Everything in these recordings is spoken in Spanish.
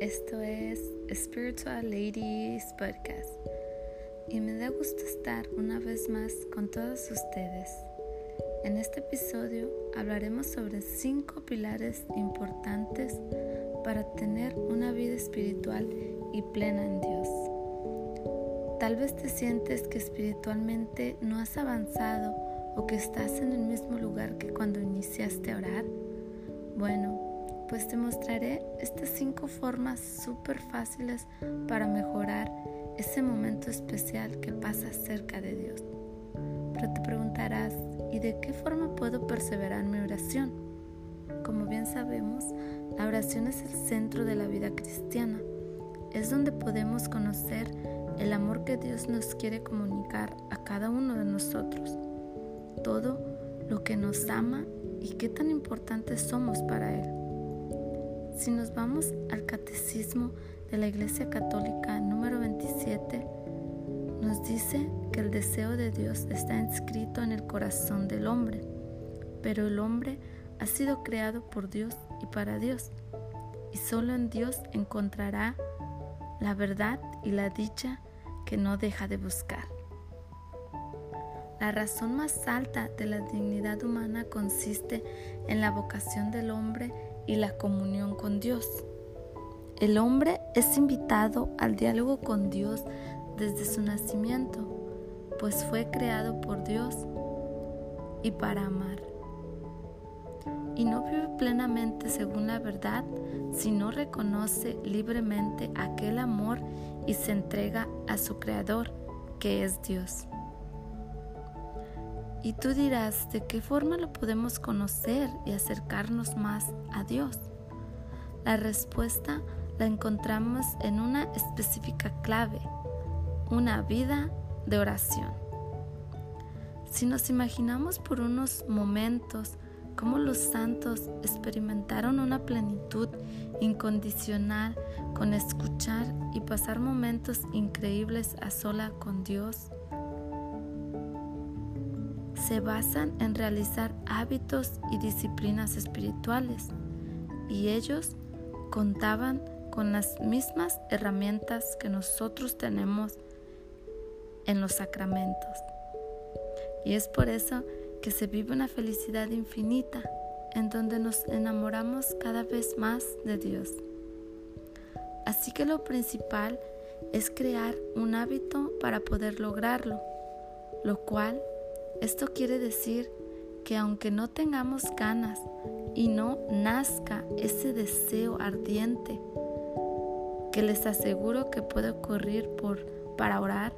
Esto es Spiritual Ladies Podcast y me da gusto estar una vez más con todos ustedes. En este episodio hablaremos sobre cinco pilares importantes para tener una vida espiritual y plena en Dios. Tal vez te sientes que espiritualmente no has avanzado o que estás en el mismo lugar que cuando iniciaste a orar. Bueno, pues te mostraré estas cinco formas súper fáciles para mejorar ese momento especial que pasas cerca de Dios. Pero te preguntarás, ¿y de qué forma puedo perseverar en mi oración? Como bien sabemos, la oración es el centro de la vida cristiana. Es donde podemos conocer el amor que Dios nos quiere comunicar a cada uno de nosotros. Todo lo que nos ama y qué tan importantes somos para Él. Si nos vamos al Catecismo de la Iglesia Católica número 27, nos dice que el deseo de Dios está inscrito en el corazón del hombre, pero el hombre ha sido creado por Dios y para Dios, y solo en Dios encontrará la verdad y la dicha que no deja de buscar. La razón más alta de la dignidad humana consiste en la vocación del hombre y la comunión con Dios. El hombre es invitado al diálogo con Dios desde su nacimiento, pues fue creado por Dios y para amar. Y no vive plenamente según la verdad si no reconoce libremente aquel amor y se entrega a su Creador, que es Dios. Y tú dirás, ¿de qué forma lo podemos conocer y acercarnos más a Dios? La respuesta la encontramos en una específica clave, una vida de oración. Si nos imaginamos por unos momentos cómo los santos experimentaron una plenitud incondicional con escuchar y pasar momentos increíbles a sola con Dios, se basan en realizar hábitos y disciplinas espirituales y ellos contaban con las mismas herramientas que nosotros tenemos en los sacramentos. Y es por eso que se vive una felicidad infinita en donde nos enamoramos cada vez más de Dios. Así que lo principal es crear un hábito para poder lograrlo, lo cual esto quiere decir que aunque no tengamos ganas y no nazca ese deseo ardiente, que les aseguro que puede ocurrir por, para orar,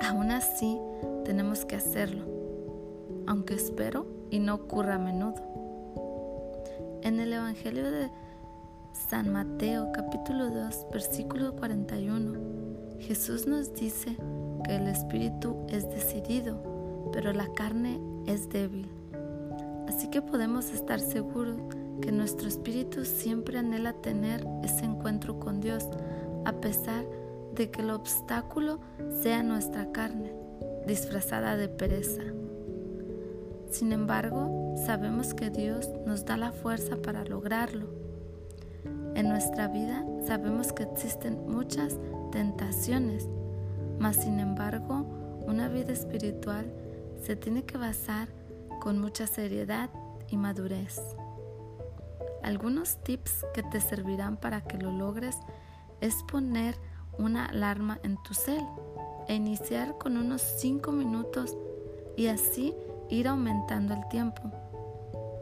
aún así tenemos que hacerlo, aunque espero y no ocurra a menudo. En el Evangelio de San Mateo capítulo 2 versículo 41, Jesús nos dice que el Espíritu es decidido pero la carne es débil. Así que podemos estar seguros que nuestro espíritu siempre anhela tener ese encuentro con Dios, a pesar de que el obstáculo sea nuestra carne, disfrazada de pereza. Sin embargo, sabemos que Dios nos da la fuerza para lograrlo. En nuestra vida sabemos que existen muchas tentaciones, mas sin embargo, una vida espiritual se tiene que basar con mucha seriedad y madurez. Algunos tips que te servirán para que lo logres es poner una alarma en tu cel e iniciar con unos 5 minutos y así ir aumentando el tiempo.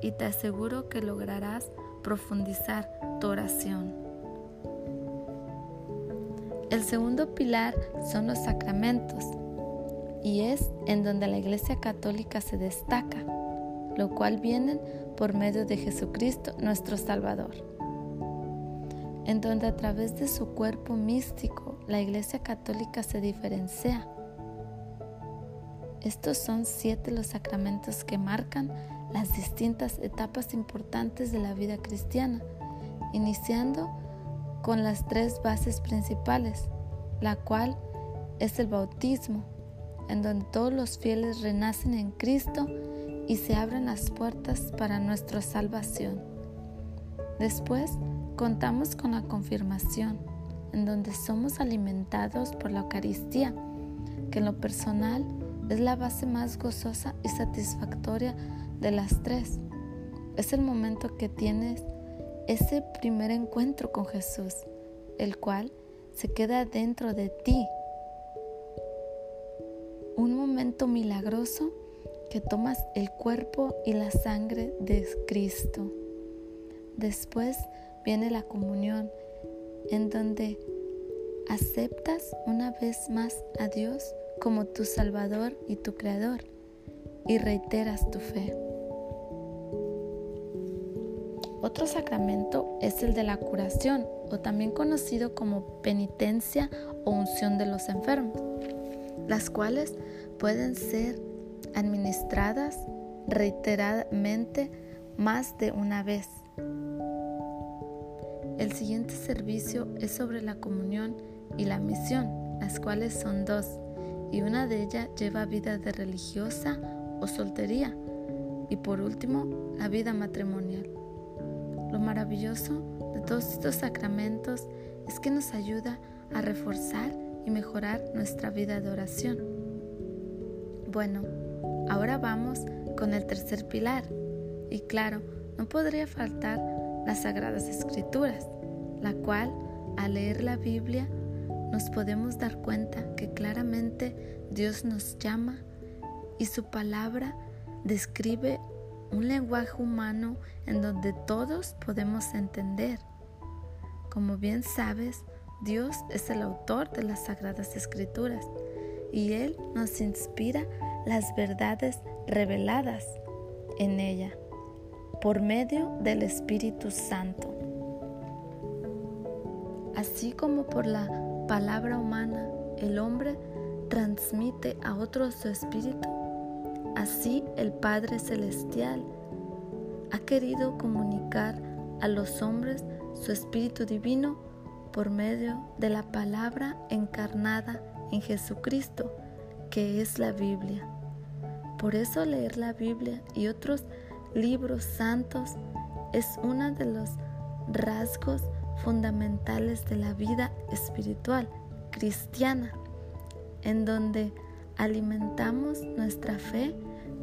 Y te aseguro que lograrás profundizar tu oración. El segundo pilar son los sacramentos y es en donde la Iglesia Católica se destaca, lo cual viene por medio de Jesucristo nuestro Salvador, en donde a través de su cuerpo místico la Iglesia Católica se diferencia. Estos son siete los sacramentos que marcan las distintas etapas importantes de la vida cristiana, iniciando con las tres bases principales, la cual es el bautismo, en donde todos los fieles renacen en Cristo y se abren las puertas para nuestra salvación. Después, contamos con la confirmación, en donde somos alimentados por la Eucaristía, que en lo personal es la base más gozosa y satisfactoria de las tres. Es el momento que tienes ese primer encuentro con Jesús, el cual se queda dentro de ti. Un momento milagroso que tomas el cuerpo y la sangre de Cristo. Después viene la comunión, en donde aceptas una vez más a Dios como tu Salvador y tu Creador y reiteras tu fe. Otro sacramento es el de la curación, o también conocido como penitencia o unción de los enfermos, las cuales pueden ser administradas reiteradamente más de una vez. El siguiente servicio es sobre la comunión y la misión, las cuales son dos, y una de ellas lleva vida de religiosa o soltería, y por último, la vida matrimonial. Lo maravilloso de todos estos sacramentos es que nos ayuda a reforzar y mejorar nuestra vida de oración. Bueno, ahora vamos con el tercer pilar. Y claro, no podría faltar las Sagradas Escrituras, la cual, al leer la Biblia, nos podemos dar cuenta que claramente Dios nos llama y su palabra describe un lenguaje humano en donde todos podemos entender. Como bien sabes, Dios es el autor de las Sagradas Escrituras y Él nos inspira las verdades reveladas en ella por medio del Espíritu Santo. Así como por la palabra humana el hombre transmite a otro su espíritu, Así el Padre Celestial ha querido comunicar a los hombres su Espíritu Divino por medio de la palabra encarnada en Jesucristo, que es la Biblia. Por eso leer la Biblia y otros libros santos es uno de los rasgos fundamentales de la vida espiritual cristiana, en donde alimentamos nuestra fe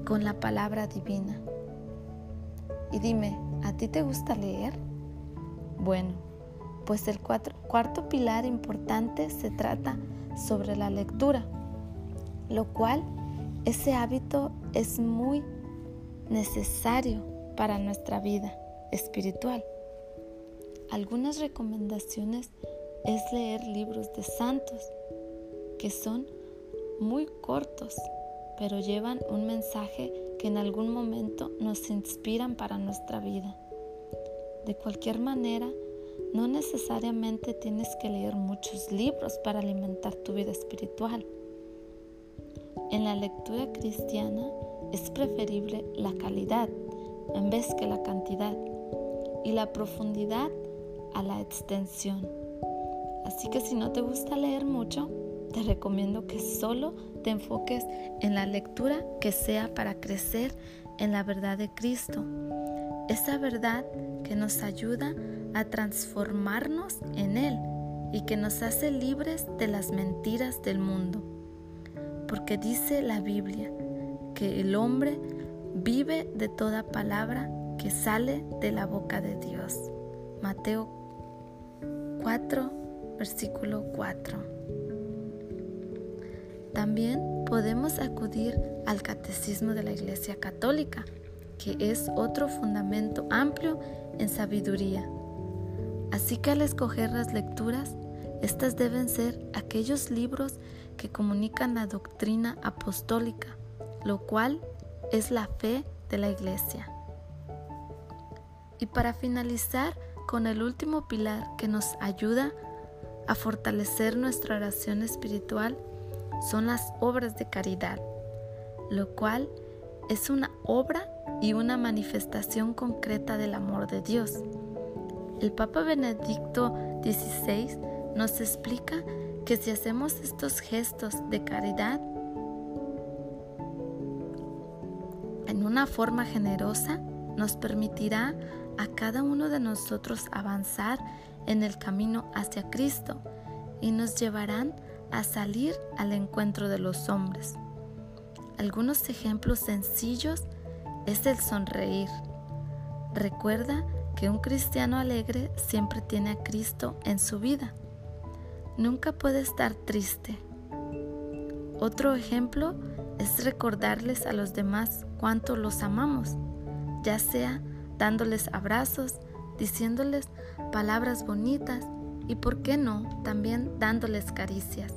con la palabra divina. Y dime, ¿a ti te gusta leer? Bueno, pues el cuarto pilar importante se trata sobre la lectura, lo cual ese hábito es muy necesario para nuestra vida espiritual. Algunas recomendaciones es leer libros de santos, que son muy cortos, pero llevan un mensaje que en algún momento nos inspiran para nuestra vida. De cualquier manera, no necesariamente tienes que leer muchos libros para alimentar tu vida espiritual. En la lectura cristiana es preferible la calidad en vez que la cantidad y la profundidad a la extensión. Así que si no te gusta leer mucho, te recomiendo que solo te enfoques en la lectura que sea para crecer en la verdad de Cristo. Esa verdad que nos ayuda a transformarnos en Él y que nos hace libres de las mentiras del mundo. Porque dice la Biblia que el hombre vive de toda palabra que sale de la boca de Dios. Mateo 4, versículo 4. También podemos acudir al Catecismo de la Iglesia Católica, que es otro fundamento amplio en sabiduría. Así que al escoger las lecturas, estas deben ser aquellos libros que comunican la doctrina apostólica, lo cual es la fe de la Iglesia. Y para finalizar con el último pilar que nos ayuda a fortalecer nuestra oración espiritual, son las obras de caridad, lo cual es una obra y una manifestación concreta del amor de Dios. El Papa Benedicto XVI nos explica que si hacemos estos gestos de caridad en una forma generosa, nos permitirá a cada uno de nosotros avanzar en el camino hacia Cristo y nos llevarán a salir al encuentro de los hombres. Algunos ejemplos sencillos es el sonreír. Recuerda que un cristiano alegre siempre tiene a Cristo en su vida. Nunca puede estar triste. Otro ejemplo es recordarles a los demás cuánto los amamos, ya sea dándoles abrazos, diciéndoles palabras bonitas y, por qué no, también dándoles caricias.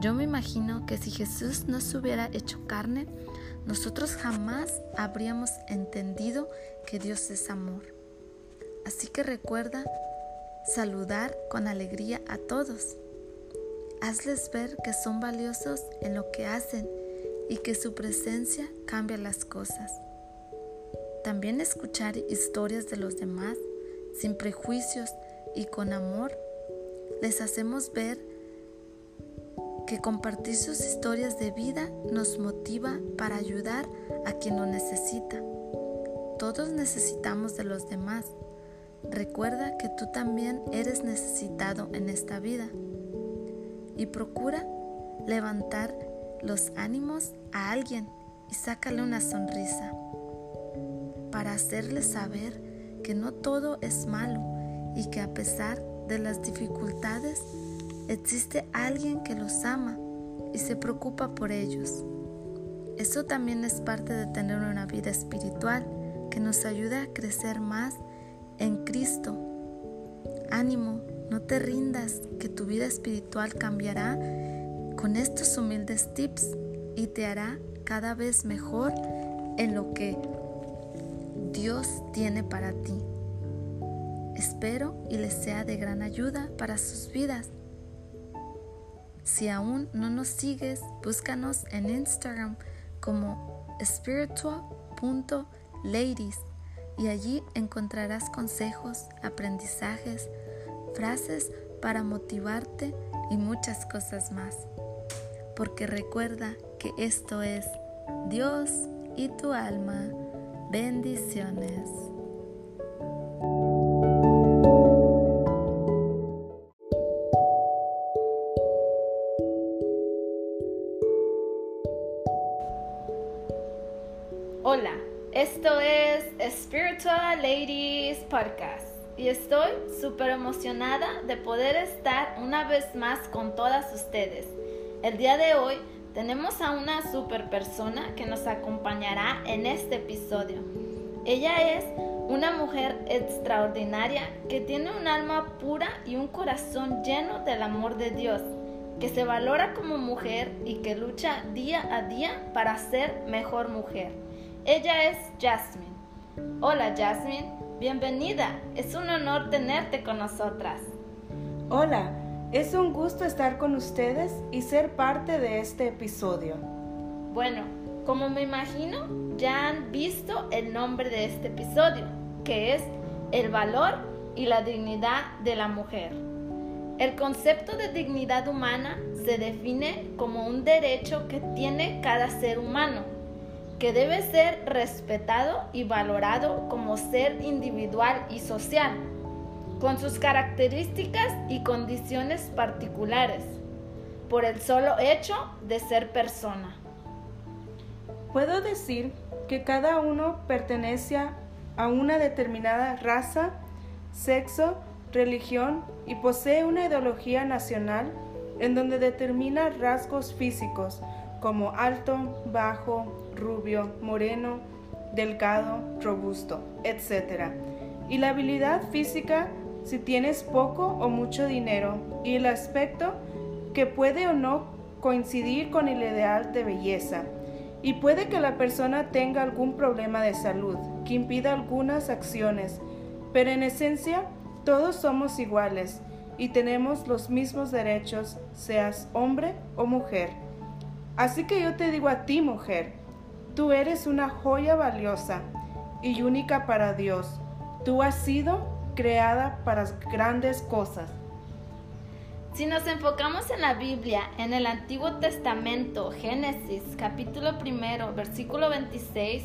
Yo me imagino que si Jesús no se hubiera hecho carne, nosotros jamás habríamos entendido que Dios es amor. Así que recuerda saludar con alegría a todos. Hazles ver que son valiosos en lo que hacen y que su presencia cambia las cosas. También escuchar historias de los demás sin prejuicios y con amor, les hacemos ver que compartir sus historias de vida nos motiva para ayudar a quien lo necesita. Todos necesitamos de los demás. Recuerda que tú también eres necesitado en esta vida. Y procura levantar los ánimos a alguien y sácale una sonrisa para hacerle saber que no todo es malo y que a pesar de las dificultades existe alguien que los ama y se preocupa por ellos. Eso también es parte de tener una vida espiritual que nos ayuda a crecer más en Cristo. Ánimo, no te rindas, que tu vida espiritual cambiará con estos humildes tips y te hará cada vez mejor en lo que Dios tiene para ti. Espero y les sea de gran ayuda para sus vidas. Si aún no nos sigues, búscanos en Instagram como spiritual.ladies y allí encontrarás consejos, aprendizajes, frases para motivarte y muchas cosas más porque recuerda que esto es Dios y tu alma. Bendiciones. Ladies Podcast y estoy súper emocionada de poder estar una vez más con todas ustedes. El día de hoy tenemos a una super persona que nos acompañará en este episodio. Ella es una mujer extraordinaria que tiene un alma pura y un corazón lleno del amor de Dios, que se valora como mujer y que lucha día a día para ser mejor mujer. Ella es Jasmine. Hola Jasmine, bienvenida. Es un honor tenerte con nosotras. Hola, es un gusto estar con ustedes y ser parte de este episodio. Bueno, como me imagino, ya han visto el nombre de este episodio, que es el valor y la dignidad de la mujer. El concepto de dignidad humana se define como un derecho que tiene cada ser humano, que debe ser respetado y valorado como ser individual y social con sus características y condiciones particulares, por el solo hecho de ser persona. Puedo decir que cada uno pertenece a una determinada raza, sexo, religión y posee una ideología nacional en donde determina rasgos físicos como alto, bajo, rubio, moreno, delgado, robusto, etc. Y la habilidad física si tienes poco o mucho dinero y el aspecto que puede o no coincidir con el ideal de belleza. Y puede que la persona tenga algún problema de salud que impida algunas acciones, pero en esencia todos somos iguales y tenemos los mismos derechos, seas hombre o mujer. Así que yo te digo a ti, mujer, tú eres una joya valiosa y única para Dios. Tú has sido creada para grandes cosas. Si nos enfocamos en la Biblia, en el Antiguo Testamento, Génesis capítulo primero, versículo 26,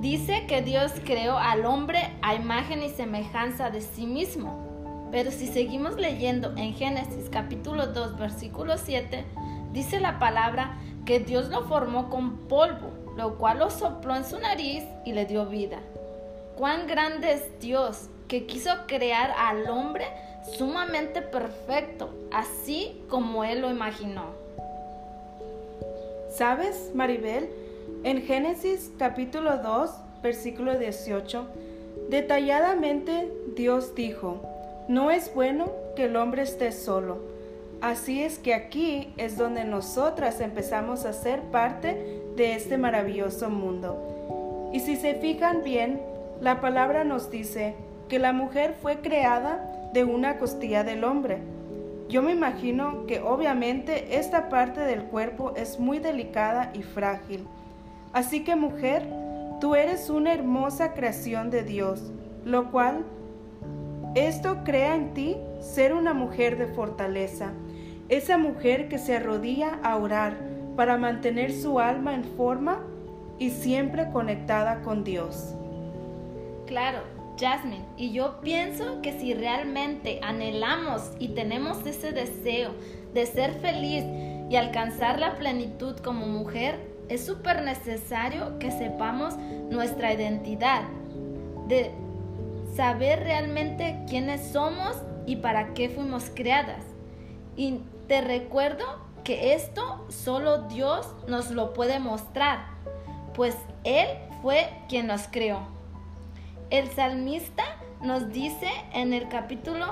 dice que Dios creó al hombre a imagen y semejanza de sí mismo. Pero si seguimos leyendo en Génesis capítulo 2 versículo 7, dice la palabra que Dios lo formó con polvo, lo cual lo sopló en su nariz y le dio vida. Cuán grande es Dios que quiso crear al hombre sumamente perfecto, así como Él lo imaginó. ¿Sabes, Maribel? En Génesis capítulo 2, versículo 18, detalladamente Dios dijo, no es bueno que el hombre esté solo. Así es que aquí es donde nosotras empezamos a ser parte de este maravilloso mundo. Y si se fijan bien, la palabra nos dice que la mujer fue creada de una costilla del hombre. Yo me imagino que obviamente esta parte del cuerpo es muy delicada y frágil. Así que mujer, tú eres una hermosa creación de Dios, lo cual esto crea en ti ser una mujer de fortaleza, esa mujer que se arrodilla a orar para mantener su alma en forma y siempre conectada con Dios. Claro, Jasmine, y yo pienso que si realmente anhelamos y tenemos ese deseo de ser feliz y alcanzar la plenitud como mujer, es súper necesario que sepamos nuestra identidad, de saber realmente quiénes somos y para qué fuimos creadas. Y te recuerdo que esto solo Dios nos lo puede mostrar, pues Él fue quien nos creó. El salmista nos dice en el capítulo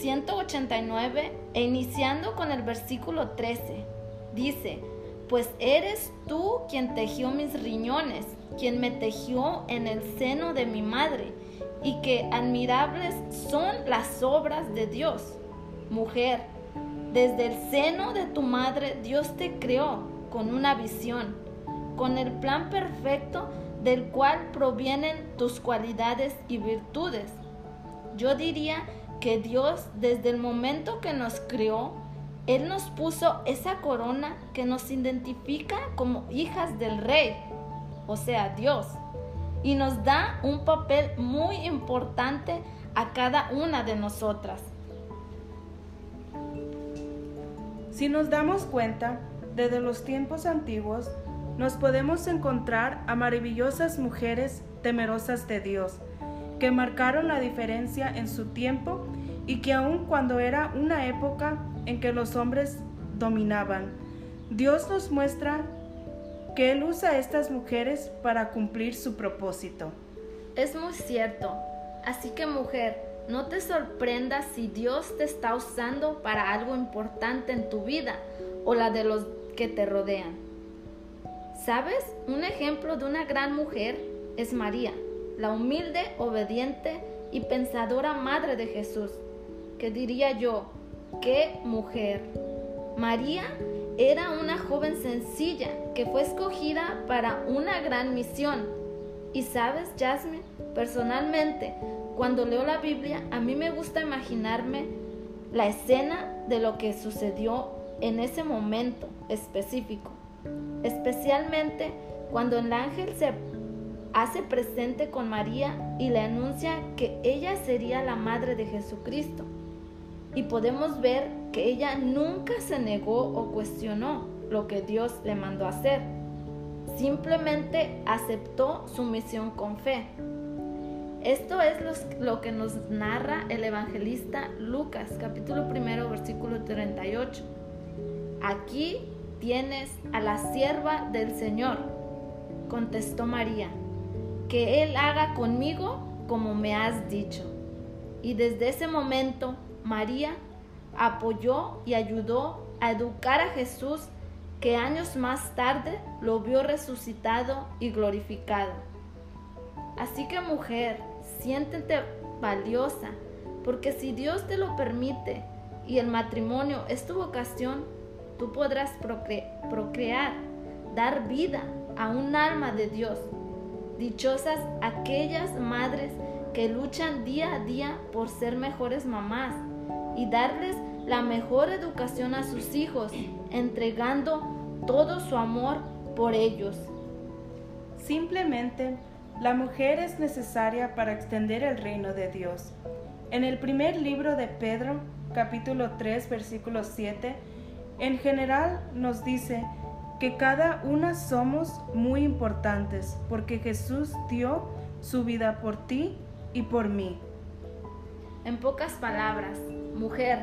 189 e iniciando con el versículo 13, dice, pues eres tú quien tejió mis riñones, quien me tejió en el seno de mi madre, y que admirables son las obras de Dios. Mujer, desde el seno de tu madre Dios te creó con una visión, con el plan perfecto del cual provienen tus cualidades y virtudes. Yo diría que Dios desde el momento que nos creó él nos puso esa corona que nos identifica como hijas del rey, o sea, Dios, y nos da un papel muy importante a cada una de nosotras. Si nos damos cuenta, desde los tiempos antiguos, nos podemos encontrar a maravillosas mujeres temerosas de Dios, que marcaron la diferencia en su tiempo y que aun cuando era una época en que los hombres dominaban. Dios nos muestra que Él usa a estas mujeres para cumplir su propósito. Es muy cierto. Así que mujer, no te sorprendas si Dios te está usando para algo importante en tu vida o la de los que te rodean. ¿Sabes? Un ejemplo de una gran mujer es María, la humilde, obediente y pensadora madre de Jesús, que diría yo, ¡Qué mujer! María era una joven sencilla que fue escogida para una gran misión. Y sabes, Jasmine, personalmente, cuando leo la Biblia, a mí me gusta imaginarme la escena de lo que sucedió en ese momento específico. Especialmente cuando el ángel se hace presente con María y le anuncia que ella sería la madre de Jesucristo y podemos ver que ella nunca se negó o cuestionó lo que Dios le mandó hacer. Simplemente aceptó su misión con fe. Esto es lo que nos narra el evangelista Lucas, capítulo primero, versículo 38. Aquí tienes a la sierva del Señor, contestó María, que Él haga conmigo como me has dicho. Y desde ese momento María apoyó y ayudó a educar a Jesús que años más tarde lo vio resucitado y glorificado. Así que mujer, siéntete valiosa, porque si Dios te lo permite y el matrimonio es tu vocación, tú podrás procrear, dar vida a un alma de Dios. Dichosas aquellas madres que luchan día a día por ser mejores mamás y darles la mejor educación a sus hijos, entregando todo su amor por ellos. simplemente la mujer es necesaria para extender el reino de Dios. En el primer libro de Pedro, capítulo 3, versículo 7, en general nos dice que cada una somos muy importantes porque Jesús dio su vida por ti y por mí. En pocas palabras, mujer,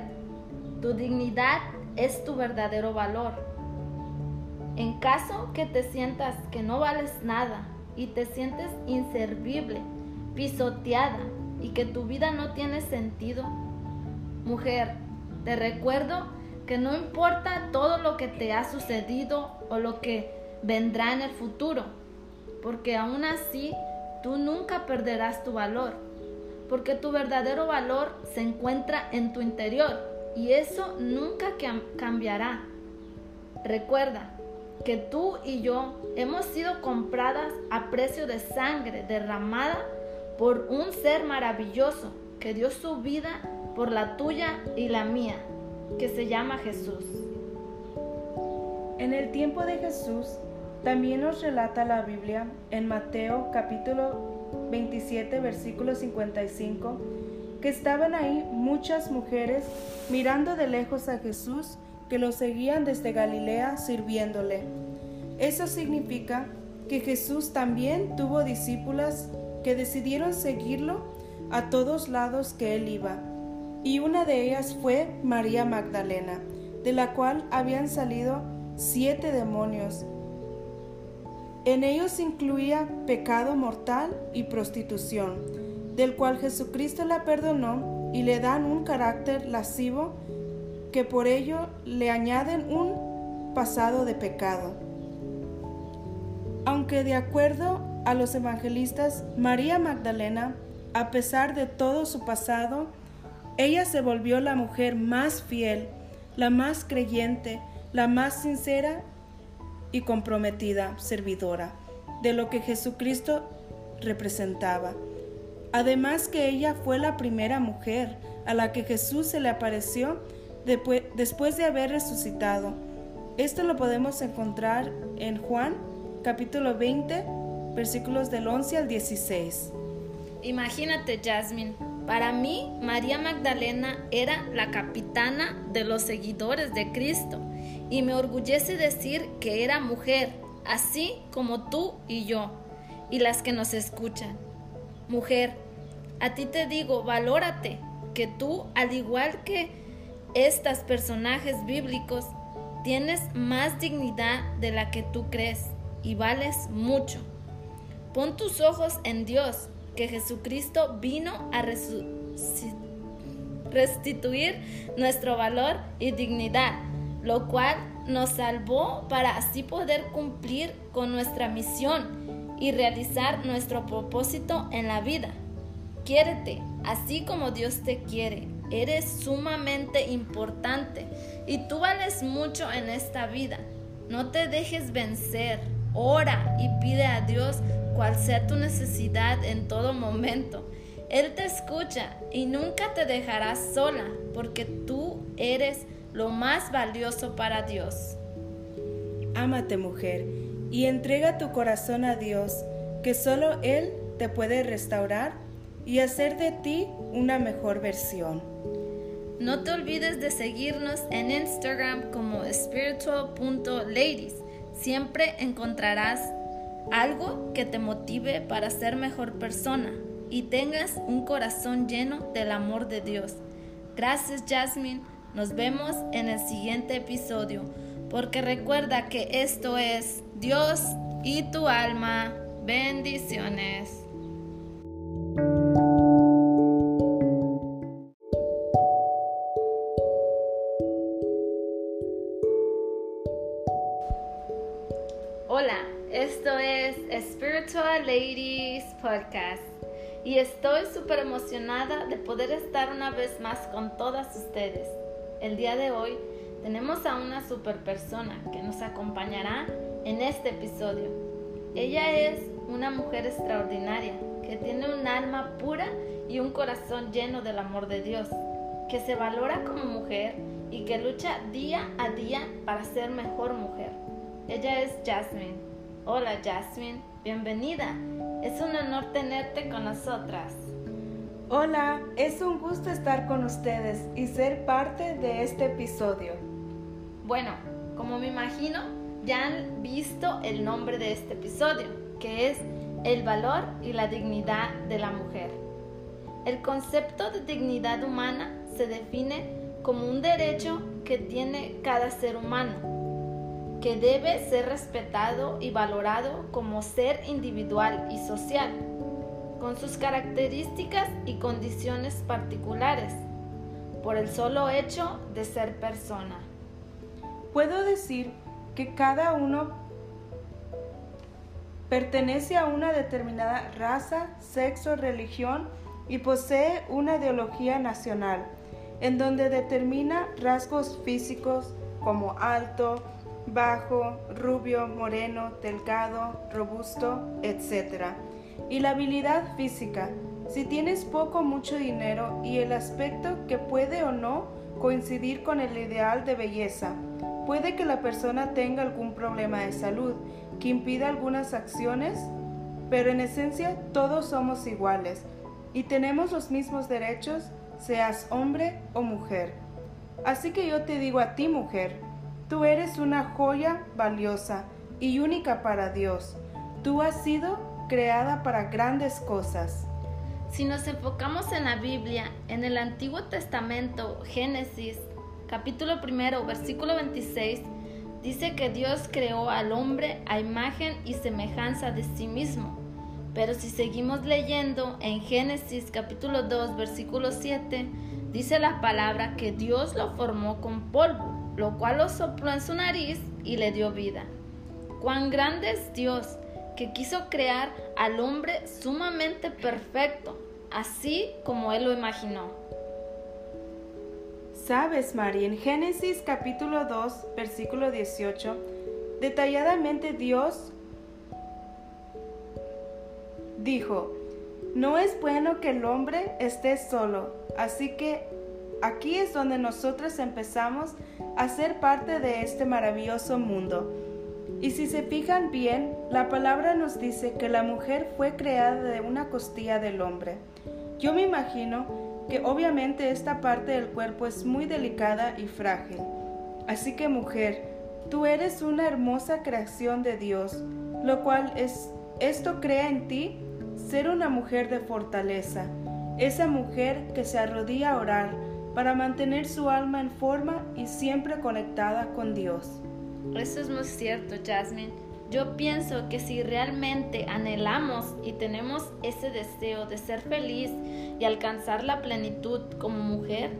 tu dignidad es tu verdadero valor. En caso que te sientas que no vales nada y te sientes inservible, pisoteada y que tu vida no tiene sentido, mujer, te recuerdo que no importa todo lo que te ha sucedido o lo que vendrá en el futuro, porque aún así tú nunca perderás tu valor, porque tu verdadero valor se encuentra en tu interior y eso nunca cambiará. Recuerda que tú y yo hemos sido compradas a precio de sangre derramada por un ser maravilloso que dio su vida por la tuya y la mía que se llama Jesús. En el tiempo de Jesús, también nos relata la Biblia en Mateo capítulo 27 versículo 55 que estaban ahí muchas mujeres mirando de lejos a Jesús que lo seguían desde Galilea sirviéndole. Eso significa que Jesús también tuvo discípulas que decidieron seguirlo a todos lados que él iba y una de ellas fue María Magdalena, de la cual habían salido siete demonios. En ellos incluía pecado mortal y prostitución, del cual Jesucristo la perdonó y le dan un carácter lascivo que por ello le añaden un pasado de pecado. Aunque de acuerdo a los evangelistas, María Magdalena, a pesar de todo su pasado, ella se volvió la mujer más fiel, la más creyente, la más sincera y comprometida servidora de lo que Jesucristo representaba. Además que ella fue la primera mujer a la que Jesús se le apareció después de haber resucitado. Esto lo podemos encontrar en Juan capítulo 20 versículos del 11 al 16. Imagínate, Jasmine, para mí, María Magdalena era la capitana de los seguidores de Cristo y me orgullece decir que era mujer, así como tú y yo, y las que nos escuchan. Mujer, a ti te digo, valórate, que tú, al igual que estos personajes bíblicos, tienes más dignidad de la que tú crees y vales mucho. Pon tus ojos en Dios que Jesucristo vino a restituir nuestro valor y dignidad, lo cual nos salvó para así poder cumplir con nuestra misión y realizar nuestro propósito en la vida. Quiérete, así como Dios te quiere. Eres sumamente importante y tú vales mucho en esta vida. No te dejes vencer. Ora y pide a Dios cual sea tu necesidad en todo momento. Él te escucha y nunca te dejará sola porque tú eres lo más valioso para Dios. Ámate mujer y entrega tu corazón a Dios, que solo Él te puede restaurar y hacer de ti una mejor versión. No te olvides de seguirnos en Instagram como spiritual.ladies. Siempre encontrarás algo que te motive para ser mejor persona y tengas un corazón lleno del amor de Dios. Gracias Jasmine, nos vemos en el siguiente episodio, porque recuerda que esto es Dios y tu alma. Bendiciones. Ladies Podcast y estoy súper emocionada de poder estar una vez más con todas ustedes. El día de hoy tenemos a una super persona que nos acompañará en este episodio. Ella es una mujer extraordinaria que tiene un alma pura y un corazón lleno del amor de Dios, que se valora como mujer y que lucha día a día para ser mejor mujer. Ella es Jasmine Hola Jasmine, bienvenida. Es un honor tenerte con nosotras. Hola, es un gusto estar con ustedes y ser parte de este episodio. Bueno, como me imagino, ya han visto el nombre de este episodio, que es el valor y la dignidad de la mujer. El concepto de dignidad humana se define como un derecho que tiene cada ser humano que debe ser respetado y valorado como ser individual y social, con sus características y condiciones particulares, por el solo hecho de ser persona. Puedo decir que cada uno pertenece a una determinada raza, sexo, religión y posee una ideología nacional, en donde determina rasgos físicos como alto, bajo, rubio, moreno, delgado, robusto, etc. Y la habilidad física, si tienes poco o mucho dinero y el aspecto que puede o no coincidir con el ideal de belleza. Puede que la persona tenga algún problema de salud que impida algunas acciones, pero en esencia todos somos iguales y tenemos los mismos derechos, seas hombre o mujer. Así que yo te digo a ti, mujer, Tú eres una joya valiosa y única para Dios. Tú has sido creada para grandes cosas. Si nos enfocamos en la Biblia, en el Antiguo Testamento, Génesis, capítulo primero, versículo 26, dice que Dios creó al hombre a imagen y semejanza de sí mismo. Pero si seguimos leyendo en Génesis capítulo 2, versículo 7, dice la palabra que Dios lo formó con polvo lo cual lo sopló en su nariz y le dio vida. Cuán grande es Dios, que quiso crear al hombre sumamente perfecto, así como Él lo imaginó. Sabes, María, en Génesis capítulo 2, versículo 18, detalladamente Dios dijo, no es bueno que el hombre esté solo, así que Aquí es donde nosotros empezamos a ser parte de este maravilloso mundo. Y si se fijan bien, la palabra nos dice que la mujer fue creada de una costilla del hombre. Yo me imagino que obviamente esta parte del cuerpo es muy delicada y frágil. Así que mujer, tú eres una hermosa creación de Dios, lo cual es esto crea en ti ser una mujer de fortaleza, esa mujer que se arrodilla a orar, para mantener su alma en forma y siempre conectada con Dios. Eso es muy cierto, Jasmine. Yo pienso que si realmente anhelamos y tenemos ese deseo de ser feliz y alcanzar la plenitud como mujer,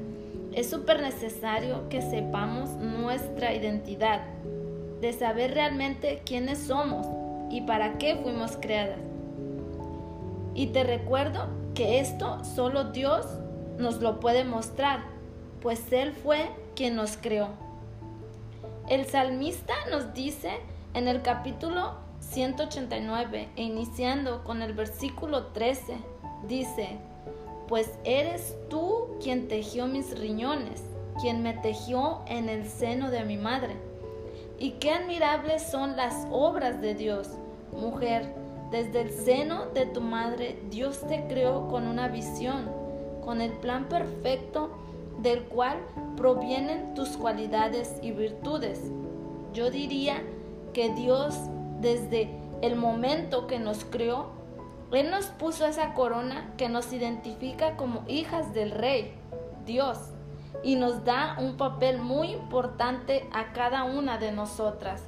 es súper necesario que sepamos nuestra identidad, de saber realmente quiénes somos y para qué fuimos creadas. Y te recuerdo que esto solo Dios nos lo puede mostrar, pues Él fue quien nos creó. El salmista nos dice en el capítulo 189 e iniciando con el versículo 13, dice, pues eres tú quien tejió mis riñones, quien me tejió en el seno de mi madre. Y qué admirables son las obras de Dios, mujer. Desde el seno de tu madre Dios te creó con una visión con el plan perfecto del cual provienen tus cualidades y virtudes. Yo diría que Dios desde el momento que nos creó, Él nos puso esa corona que nos identifica como hijas del Rey, Dios, y nos da un papel muy importante a cada una de nosotras.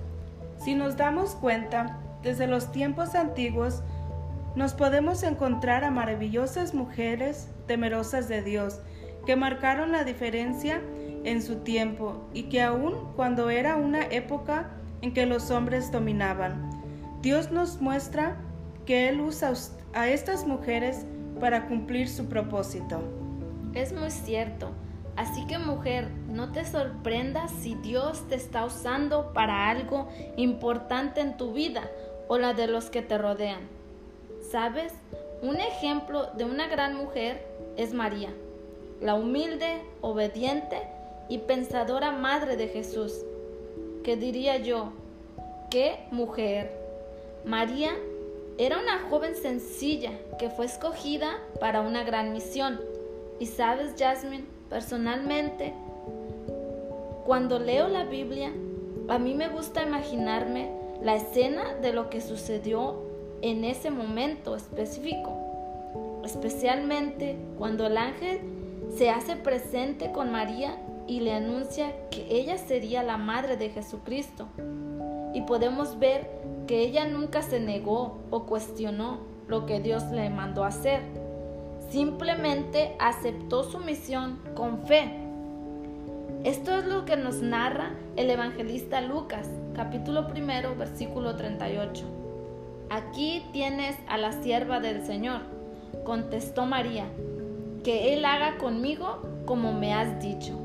Si nos damos cuenta, desde los tiempos antiguos, nos podemos encontrar a maravillosas mujeres temerosas de Dios, que marcaron la diferencia en su tiempo y que aún cuando era una época en que los hombres dominaban, Dios nos muestra que Él usa a estas mujeres para cumplir su propósito. Es muy cierto. Así que mujer, no te sorprendas si Dios te está usando para algo importante en tu vida o la de los que te rodean. ¿Sabes? Un ejemplo de una gran mujer es María, la humilde, obediente y pensadora madre de Jesús. ¿Qué diría yo? ¿Qué mujer? María era una joven sencilla que fue escogida para una gran misión. Y sabes, Jasmine, personalmente, cuando leo la Biblia, a mí me gusta imaginarme la escena de lo que sucedió en ese momento específico, especialmente cuando el ángel se hace presente con María y le anuncia que ella sería la madre de Jesucristo. Y podemos ver que ella nunca se negó o cuestionó lo que Dios le mandó hacer. Simplemente aceptó su misión con fe. Esto es lo que nos narra el evangelista Lucas, capítulo primero, versículo 38. Aquí tienes a la sierva del Señor, contestó María, que Él haga conmigo como me has dicho.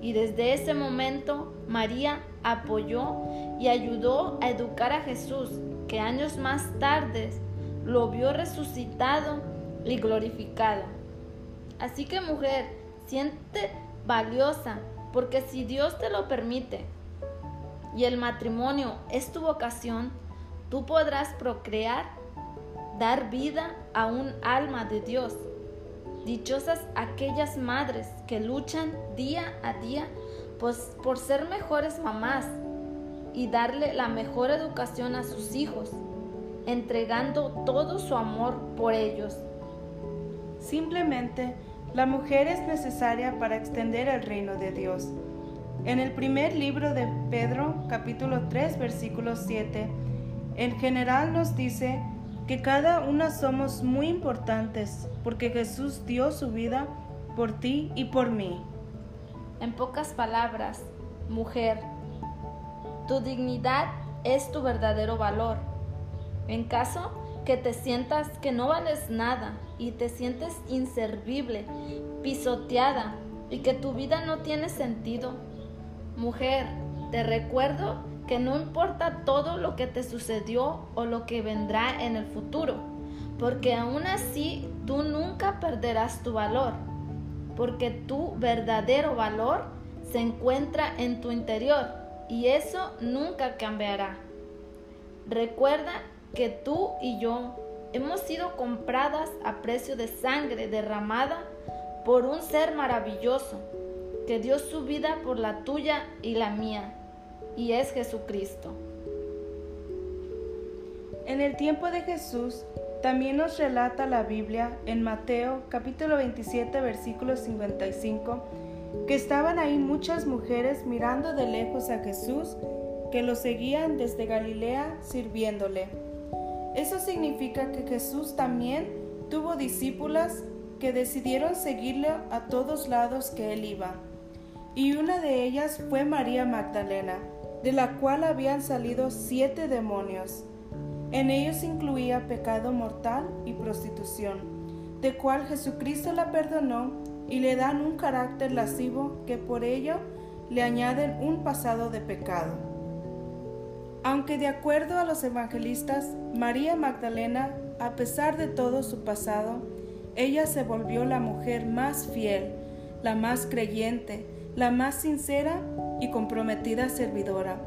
Y desde ese momento María apoyó y ayudó a educar a Jesús, que años más tarde lo vio resucitado y glorificado. Así que mujer, siente valiosa, porque si Dios te lo permite y el matrimonio es tu vocación, tú podrás procrear, dar vida a un alma de Dios. Dichosas aquellas madres que luchan día a día pues, por ser mejores mamás y darle la mejor educación a sus hijos, entregando todo su amor por ellos. Simplemente, la mujer es necesaria para extender el reino de Dios. En el primer libro de Pedro, capítulo 3, versículo 7, en general nos dice que cada una somos muy importantes porque Jesús dio su vida por ti y por mí. En pocas palabras, mujer, tu dignidad es tu verdadero valor. En caso que te sientas que no vales nada y te sientes inservible, pisoteada y que tu vida no tiene sentido, mujer, te recuerdo que no importa todo lo que te sucedió o lo que vendrá en el futuro, porque aún así tú nunca perderás tu valor, porque tu verdadero valor se encuentra en tu interior y eso nunca cambiará. Recuerda que tú y yo hemos sido compradas a precio de sangre derramada por un ser maravilloso que dio su vida por la tuya y la mía, y es Jesucristo. En el tiempo de Jesús, también nos relata la Biblia en Mateo capítulo 27 versículo 55 que estaban ahí muchas mujeres mirando de lejos a Jesús, que lo seguían desde Galilea sirviéndole. Eso significa que Jesús también tuvo discípulas que decidieron seguirle a todos lados que él iba. Y una de ellas fue María Magdalena, de la cual habían salido siete demonios. En ellos incluía pecado mortal y prostitución, de cual Jesucristo la perdonó y le dan un carácter lascivo que por ello le añaden un pasado de pecado. Aunque de acuerdo a los evangelistas, María Magdalena, a pesar de todo su pasado, ella se volvió la mujer más fiel, la más creyente, la más sincera y comprometida servidora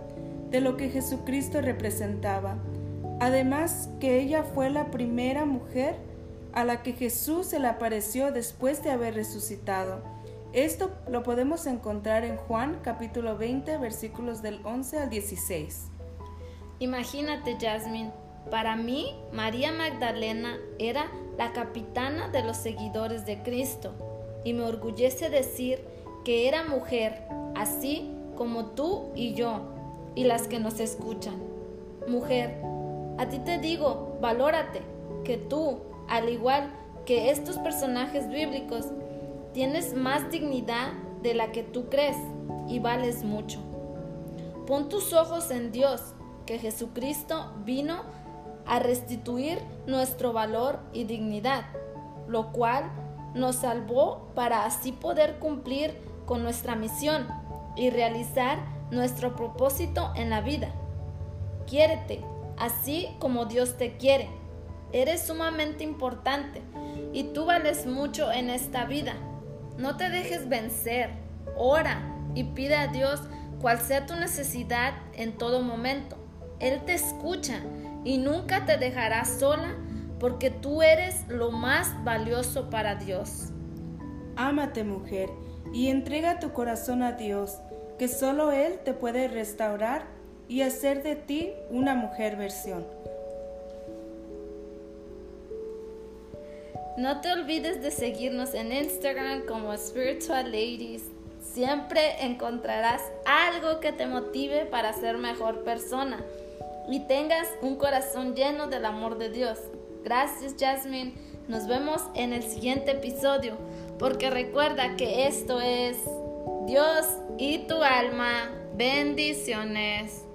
de lo que Jesucristo representaba. Además que ella fue la primera mujer a la que Jesús se le apareció después de haber resucitado. Esto lo podemos encontrar en Juan capítulo 20 versículos del 11 al 16. Imagínate, Jasmine, para mí María Magdalena era la capitana de los seguidores de Cristo y me orgullece decir que era mujer, así como tú y yo y las que nos escuchan. Mujer, a ti te digo, valórate, que tú, al igual que estos personajes bíblicos, tienes más dignidad de la que tú crees y vales mucho. Pon tus ojos en Dios, que Jesucristo vino a restituir nuestro valor y dignidad, lo cual nos salvó para así poder cumplir con nuestra misión y realizar nuestro propósito en la vida. Quiérete, así como Dios te quiere Eres sumamente importante y tú vales mucho en esta vida. No te dejes vencer. Ora y pide a Dios cual sea tu necesidad en todo momento. Él te escucha y nunca te dejará sola porque tú eres lo más valioso para Dios. Ámate mujer y entrega tu corazón a Dios, que solo Él te puede restaurar y hacer de ti una mujer versión. No te olvides de seguirnos en Instagram como Spiritual Ladies. Siempre encontrarás algo que te motive para ser mejor persona y tengas un corazón lleno del amor de Dios. Gracias Jasmine. Nos vemos en el siguiente episodio porque recuerda que esto es Dios y tu alma. Bendiciones.